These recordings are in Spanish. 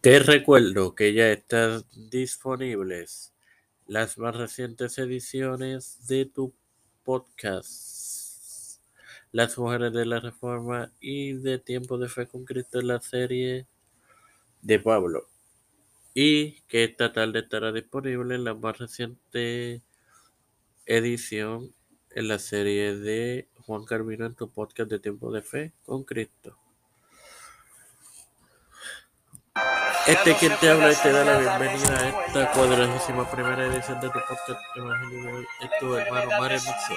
Te recuerdo que ya están disponibles las más recientes ediciones de tu podcast, Las Mujeres de la Reforma y de Tiempo de Fe con Cristo en la serie de Pablo. Y que esta tarde estará disponible la más reciente edición en la serie de Juan Carvino en tu podcast de Tiempo de Fe con Cristo. Este quien te habla y te da la bienvenida a esta cuadragésima primera edición de tu podcast Evangelio de hoy. Es tu hermano Mario Mixo.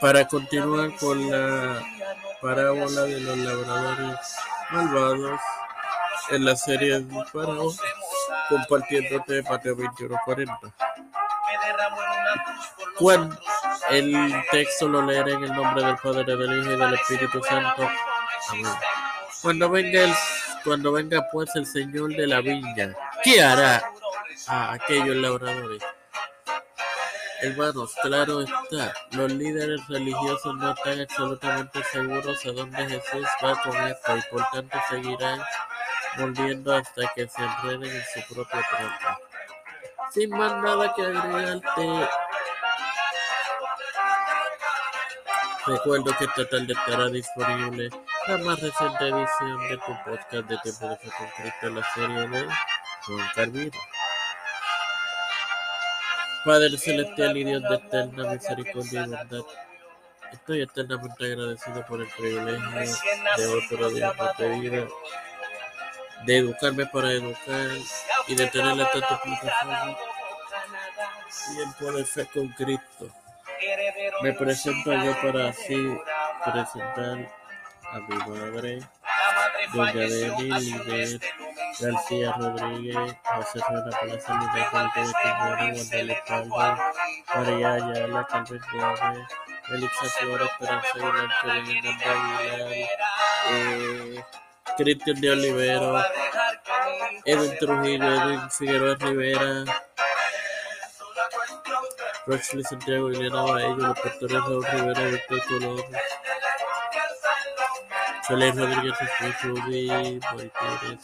Para continuar con la parábola de los labradores malvados en la serie de Faraón, compartiéndote Mateo 21:40. Cuando el texto lo leeré en el nombre del Padre, del Hijo y del Espíritu Santo. Amén. Cuando venga, el, cuando venga pues el Señor de la viña, ¿qué hará a aquellos labradores? Hermanos, claro está, los líderes religiosos no están absolutamente seguros a dónde Jesús va con esto y por tanto seguirán volviendo hasta que se enreden en su propia trampa. Sin más nada que agregarte, recuerdo que esta tarde estará disponible la más reciente edición de tu podcast de Tiempo de Fe con la serie de Juan Carvino. Padre Celestial y Dios de eterna misericordia y bondad, estoy eternamente agradecido por el privilegio de otro día de vida, de educarme para educar y de tener esta tu plataforma. Tiempo de fe con Cristo. Me presento yo para así presentar a mi madre, doña Deni Linet García Rodríguez, José Rueda Palacio, Linet Alto de Quintana, Guadalupe Calvo, María Ayala, Calvin Gómez, Melissa Flores, Esperanza Aguilar, Hernández Aguilar, eh, Cristian de Olivero, Edwin Trujillo, Edwin Figueroa Rivera, Roxley Santiago, Elena Baello, pastores Raúl Rivera, Víctor Colón, Félix Rodríguez, Rudy, Martínez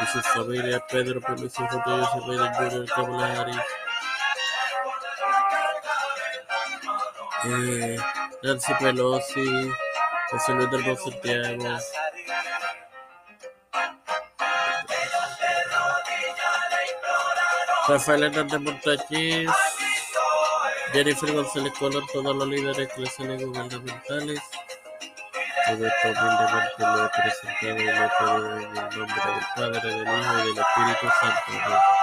y sus familias, Pedro Pérez, Rodríguez, Biden Jr., Kamala Harris, eh, Nancy Pelosi, José Luis del Santiago, Rafael Hernández Montañez, Jennifer González Colón, todos los líderes eclesiales gubernamentales. Todo esto humildemente lo he presentado y lo he en el nombre del Padre, del Hijo y del Espíritu Santo.